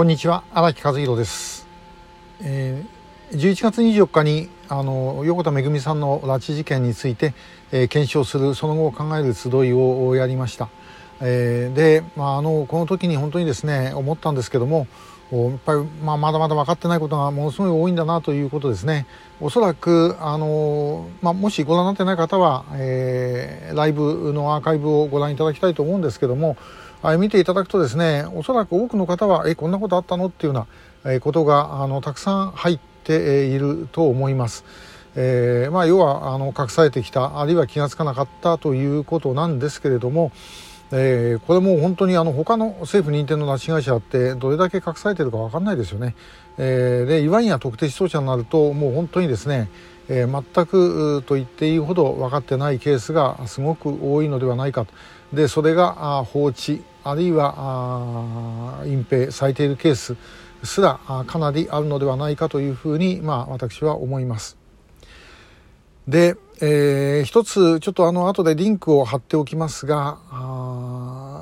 こんにちは荒木和弘です、えー、11月24日にあの横田めぐみさんの拉致事件について、えー、検証するその後を考える集いをやりました、えー、で、まあ、あのこの時に本当にですね思ったんですけどもやっぱり、まあ、まだまだ分かってないことがものすごい多いんだなということですね。おそらくあの、まあ、もしご覧になってない方は、えー、ライブのアーカイブをご覧いただきたいと思うんですけどもあ見ていただくとですねおそらく多くの方はえこんなことあったのっていうようなことがあのたくさん入っていると思います。えーまあ、要はあの隠されてきたあるいは気が付かなかったということなんですけれども、えー、これも本当にあの他の政府認定の拉致会社ってどれだけ隠されてるか分かんないですよね。えー、でいわんや特定失踪者になるともう本当にですね、えー、全くと言っていいほど分かってないケースがすごく多いのではないかと。でそれが放置あるいは隠蔽されているケースすらかなりあるのではないかというふうに、まあ、私は思います。で、えー、一つちょっとあの後でリンクを貼っておきますが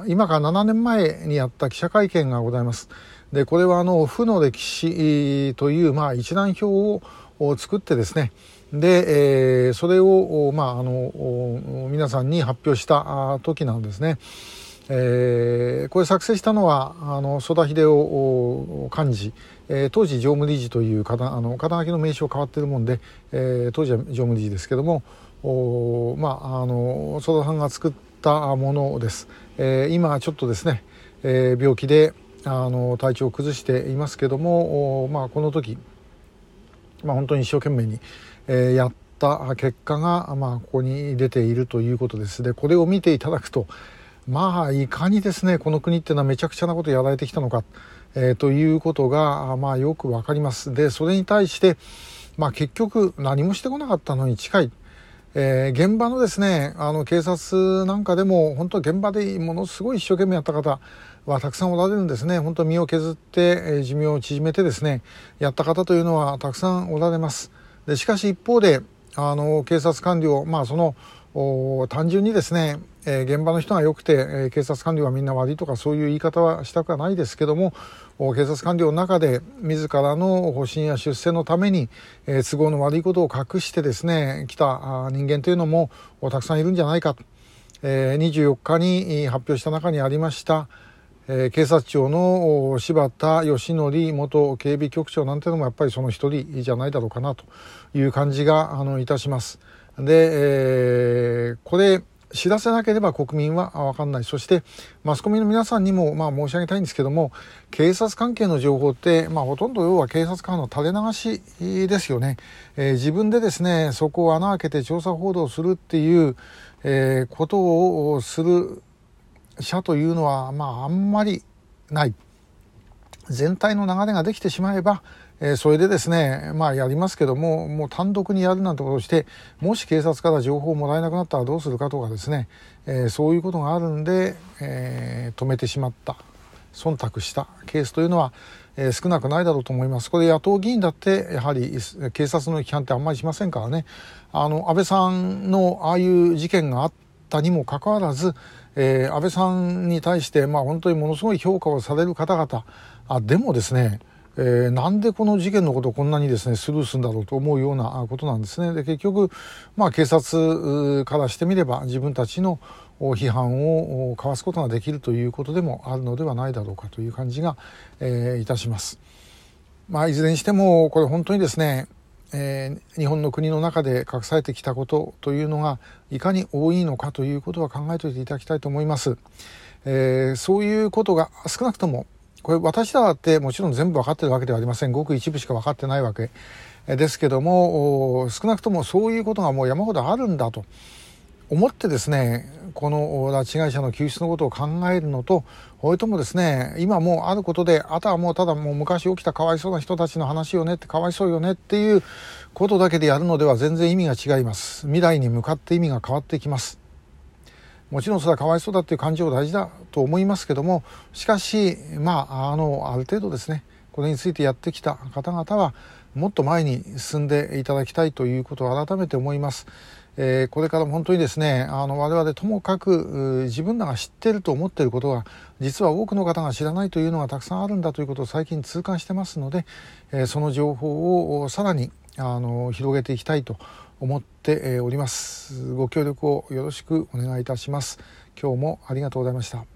今から7年前にやった記者会見がございます。でこれはあの負の歴史という、まあ、一覧表を作ってですねで、えー、それを、まあ、あの皆さんに発表した時なんですね。えー、これ作成したのはあの曽田秀夫幹事、えー、当時常務理事という肩あの肩書きの名称変わってるもんで、えー、当時は常務理事ですけどもお、まあ、あの曽田さんが作ったものです。えー、今ちょっとですね、えー、病気であの体調を崩していますけどもお、まあ、この時、まあ、本当に一生懸命に、えー、やった結果が、まあ、ここに出ているということですでこれを見ていただくとまあいかにですねこの国っていうのはめちゃくちゃなことやられてきたのか、えー、ということが、まあ、よくわかります。でそれに対して、まあ、結局何もしてこなかったのに近い。えー、現場のですねあの警察なんかでも本当現場でものすごい一生懸命やった方はたくさんおられるんですね。本当身を削って、え、寿命を縮めてですねやった方というのはたくさんおられます。でしかし一方であの警察官僚まあその単純にですね、え、現場の人が良くて、え、警察官僚はみんな悪いとかそういう言い方はしたくはないですけども警察官僚の中で自らの保身や出世のために、え、都合の悪いことを隠してですね来た人間というのもたくさんいるんじゃないかと、えー、24日に発表した中にありましたえ、警察庁の柴田義則元警備局長なんてのもやっぱりその一人じゃないだろうかなという感じがあのいたします。で、えー、これ知らせなければ国民は分かんない。そしてマスコミの皆さんにもまあ申し上げたいんですけども警察関係の情報って、まあ、ほとんど要は警察官の垂れ流しですよね、えー、自分でですねそこを穴開けて調査報道するっていう、えー、ことをする社というのはまああんまりない。全体の流れができてしまえばえー、それでですね、まあやりますけども、もう単独にやるなんてことをして、もし警察から情報をもらえなくなったらどうするかとかですね、えー、そういうことがあるんで、えー、止めてしまった、忖度したケースというのは、え少なくないだろうと思います。これ野党議員だってやはり警察の批判ってあんまりしませんからね。あの安倍さんのああいう事件があったにもかかわらず、えー、安倍さんに対してまあ本当にものすごい評価をされる方々あでもですねえー、なんでこの事件のことをこんなにですねスルーするんだろうと思うようなことなんですね。で結局、まあ、警察からしてみれば自分たちの批判をかわすことができるということでもあるのではないだろうかという感じが、えー、いたします。まあ、いずれにしてもこれ本当にですね、えー、日本の国の中で隠されてきたことというのがいかに多いのかということは考えておいていただきたいと思います。えー、そういうことが少なくともこれ私だってもちろん全部分かってるわけではありませんごく一部しか分かってないわけですけども少なくともそういうことがもう山ほどあるんだと思ってですねこの拉致被害者の救出のことを考えるのとそれともですね今もうあることであとはもうただもう昔起きたかわいそうな人たちの話よねってかわいそうよねっていうことだけでやるのでは全然意味が違います未来に向かって意味が変わってきますもちろんそれはかわいそうだっていう感情大事だと思いますけどもしかしまああのある程度ですねこれについてやってきた方々はもっと前に進んでいただきたいということを改めて思います。えー、これからも本当にですねあの我々ともかく自分らが知っていると思っていることが実は多くの方が知らないというのがたくさんあるんだということを最近痛感してますので、えー、その情報をさらにあの広げていきたいと思っております。ご協力をよろしくお願いいたします。今日もありがとうございました。